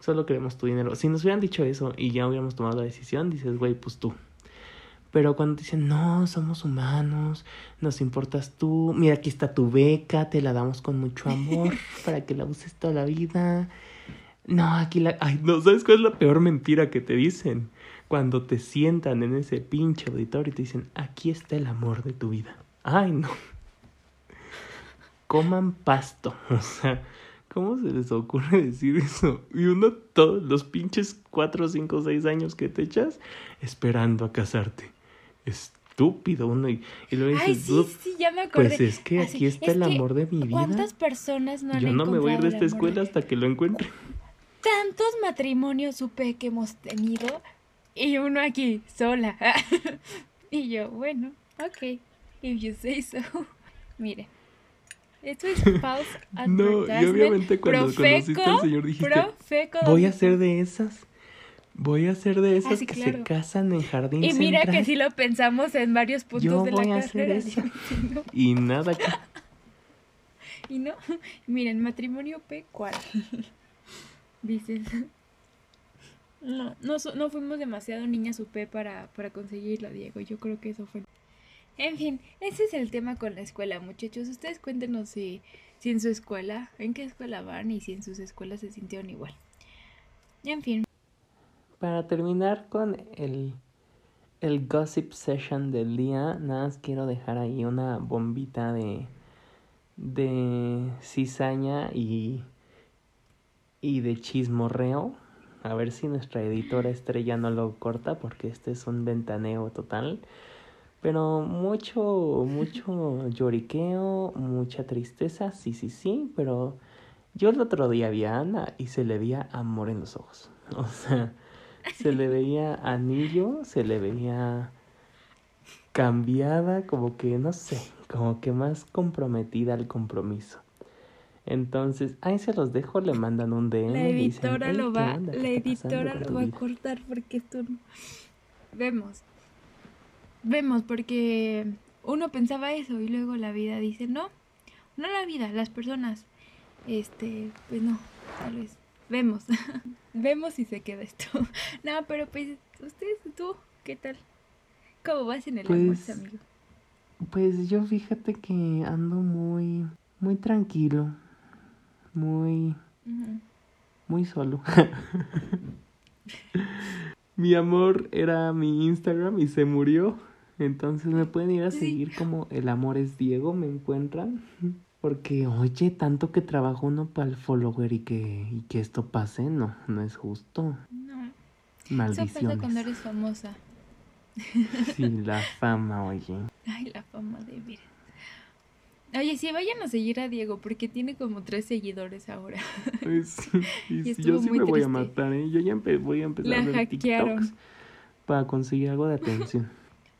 Solo queremos tu dinero. Si nos hubieran dicho eso y ya hubiéramos tomado la decisión, dices, güey, pues tú. Pero cuando te dicen, no, somos humanos, nos importas tú, mira, aquí está tu beca, te la damos con mucho amor para que la uses toda la vida. No, aquí la... Ay, no, ¿sabes cuál es la peor mentira que te dicen? Cuando te sientan en ese pinche auditorio y te dicen, aquí está el amor de tu vida. Ay, no. Coman pasto. O sea, ¿Cómo se les ocurre decir eso? Y uno todos los pinches cuatro, cinco, seis años que te echas esperando a casarte. Estúpido uno. Y, y luego dices, Ay, sí, sí, ya me acordé. Pues es que aquí está el amor de mi vida. ¿Cuántas personas no han Yo no me voy a ir de esta escuela hasta que lo encuentre. Tantos matrimonios supe que hemos tenido y uno aquí sola. y yo, bueno, ok, if you say so. Mire, esto es false No, y obviamente cuando conociste al señor dijiste, voy a ser de esas. Voy a ser de esas ah, que se casan en jardín Y mira que si lo pensamos en varios puntos de la carrera. Hacer eso. Y nada y no, miren, matrimonio P, ¿cuál? Dices. No, no, no fuimos demasiado niñas UP para, para conseguirlo, Diego. Yo creo que eso fue. En fin, ese es el tema con la escuela, muchachos. Ustedes cuéntenos si, si en su escuela, en qué escuela van y si en sus escuelas se sintieron igual. En fin. Para terminar con el, el gossip session del día, nada más quiero dejar ahí una bombita de, de cizaña y, y de chismorreo. A ver si nuestra editora estrella no lo corta porque este es un ventaneo total. Pero mucho, mucho lloriqueo, mucha tristeza, sí, sí, sí, pero yo el otro día vi a Ana y se le veía amor en los ojos. O sea, se le veía anillo, se le veía cambiada, como que, no sé, como que más comprometida al compromiso. Entonces, ahí se los dejo, le mandan un DM. La editora lo va, la editora lo va a cortar porque esto no... Vemos vemos porque uno pensaba eso y luego la vida dice, no, no la vida, las personas, este, pues no, tal vez vemos. vemos si se queda esto. no, pero pues, ustedes, tú, ¿qué tal? ¿Cómo vas en el Pues, almuerzo, amigo? Pues yo fíjate que ando muy, muy tranquilo, muy, muy solo. mi amor era mi Instagram y se murió. Entonces me pueden ir a Sí. seguir como El Amor es Diego, me encuentran. Porque, oye, tanto que trabaja uno para el follower y que, y que esto pase, no, no es justo. No, eso pasa Maldiciones. cuando eres famosa. Sí, la fama, oye. Ay, la fama de veras. Oye, sí, vayan a seguir a Diego porque tiene como tres seguidores ahora. Sí, y Y sí, yo sí me voy a matar, ¿eh? Yo ya voy a empezar La a ver hackearon. TikToks para conseguir algo de atención.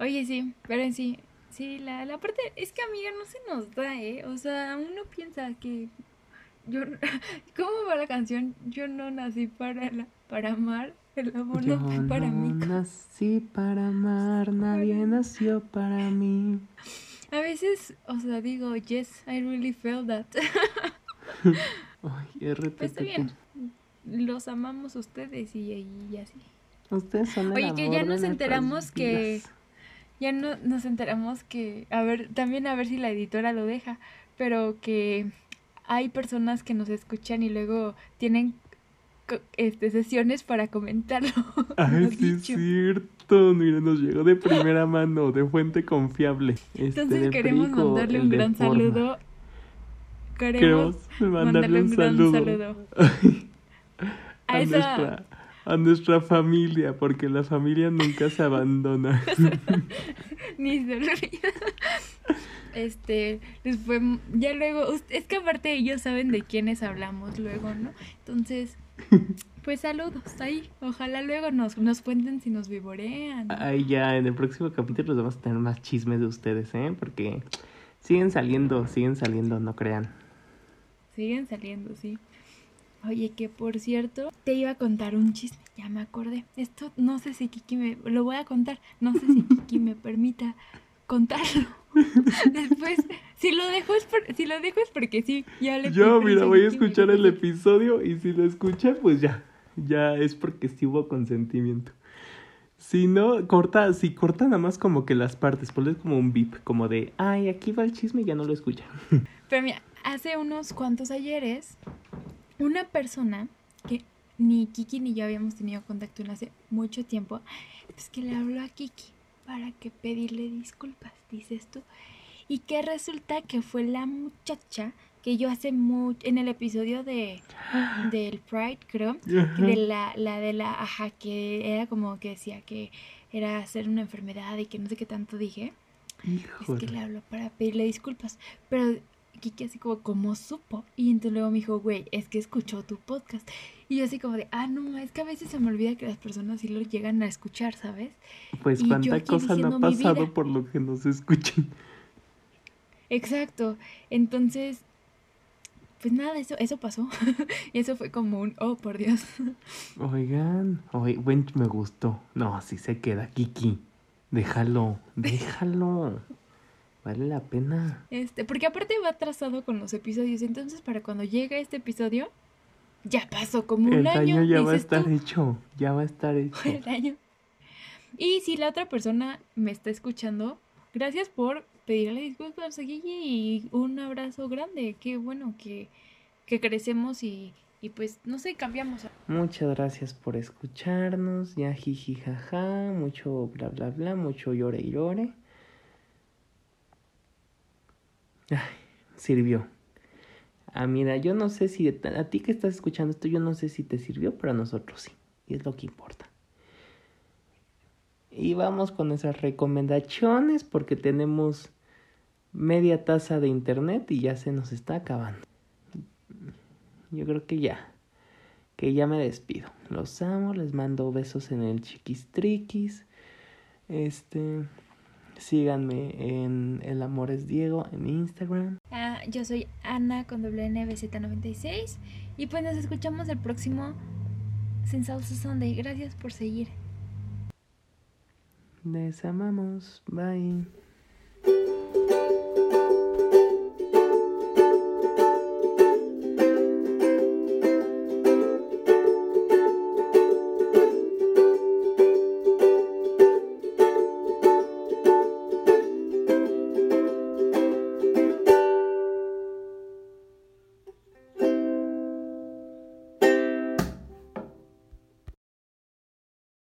Oye, sí, pero en sí, sí, la, la parte es que amiga no se nos da, ¿eh? O sea, uno piensa que yo, ¿cómo va la canción? Yo no nací para, la- para amar, el amor Yo no fue para no mí. nací para amar, nadie nació para mí. A veces, o sea, digo, yes, I really felt that. Ay. Pues está bien, los amamos ustedes y, y así. Ustedes son el Oye, que ya nos enteramos que- vidas. Ya no nos enteramos que, a ver, también a ver si la editora lo deja, pero que hay personas que nos escuchan y luego tienen este, sesiones para comentarlo. Ay, sí es cierto. Mira, nos llegó de primera mano, de fuente confiable. Este, Entonces queremos mandarle un gran Forma. saludo. Queremos Queremos mandarle un gran saludo. a, A esa- nuestra, a nuestra familia, porque la familia nunca se abandona. Ni se olvida. Este, les fue, ya luego, es que aparte ellos saben de quiénes hablamos luego, ¿no? Entonces, pues saludos ahí. Ojalá luego nos, nos cuenten si nos vivorean. Ay, ya, en el próximo capítulo les vamos a tener más chismes de ustedes, ¿eh? Porque siguen saliendo, siguen saliendo, no crean. Siguen saliendo, sí. Oye, que por cierto, te iba a contar un chisme, ya me acordé. Esto no sé si Kiki me... Lo voy a contar, no sé si Kiki me permita contarlo. Después, si lo dejo es, por- si lo dejo es porque sí, ya le Yo, mira, voy a me escuchar el episodio y si lo escuchan, pues ya, ya es porque sí hubo consentimiento. Si no, corta, si corta nada más como que las partes, ponle como un beep, como de, ay, aquí va el chisme y ya no lo escuchan. Pero mira, hace unos cuantos ayeres, una persona que ni Kiki ni yo habíamos tenido contacto en hace mucho tiempo, pues que le habló a Kiki para que pedirle disculpas, dices tú. Y que resulta que fue la muchacha que yo hace mucho, en el episodio de del Pride, creo, de la, la de la, ajá, que era como que decía que era hacer una enfermedad y que no sé qué tanto dije. Es que le habló para pedirle disculpas. Pero Kiki así como, ¿cómo supo? Y entonces luego me dijo, güey, es que escuchó tu podcast. Y yo así como de, ah, no, es que a veces se me olvida que las personas sí lo llegan a escuchar, ¿sabes? Pues y cuánta cosa no ha pasado por lo que nos escuchan. Exacto. Entonces, pues nada, eso, eso pasó. y eso fue como un, oh, por Dios. Oigan, oye, buen, me gustó. No, así se queda, Kiki. Déjalo, déjalo. Vale la pena. Este, porque aparte va atrasado con los episodios. Entonces, para cuando llega este episodio, ya pasó como un El año. ya va a estar tú. hecho. Ya va a estar hecho. el año. Y si la otra persona me está escuchando, gracias por pedirle disculpas a Gigi y un abrazo grande. Qué bueno que, que crecemos y, y pues, no sé, cambiamos. Muchas gracias por escucharnos. Ya jiji jaja. Mucho bla bla bla. Mucho llore y llore. Ay, sirvió. Ah, mira, yo no sé si a ti que estás escuchando esto, yo no sé si te sirvió, pero a nosotros sí. Y es lo que importa. Y vamos con nuestras recomendaciones porque tenemos media taza de internet y ya se nos está acabando. Yo creo que ya. Que ya me despido. Los amo, les mando besos en el chiquistriquis. Este. Síganme en El Amor es Diego en Instagram. Ah, yo soy Ana con doble NBZ96 y pues nos escuchamos el próximo Sin Salsa Sunday. Gracias por seguir. Les amamos. Bye.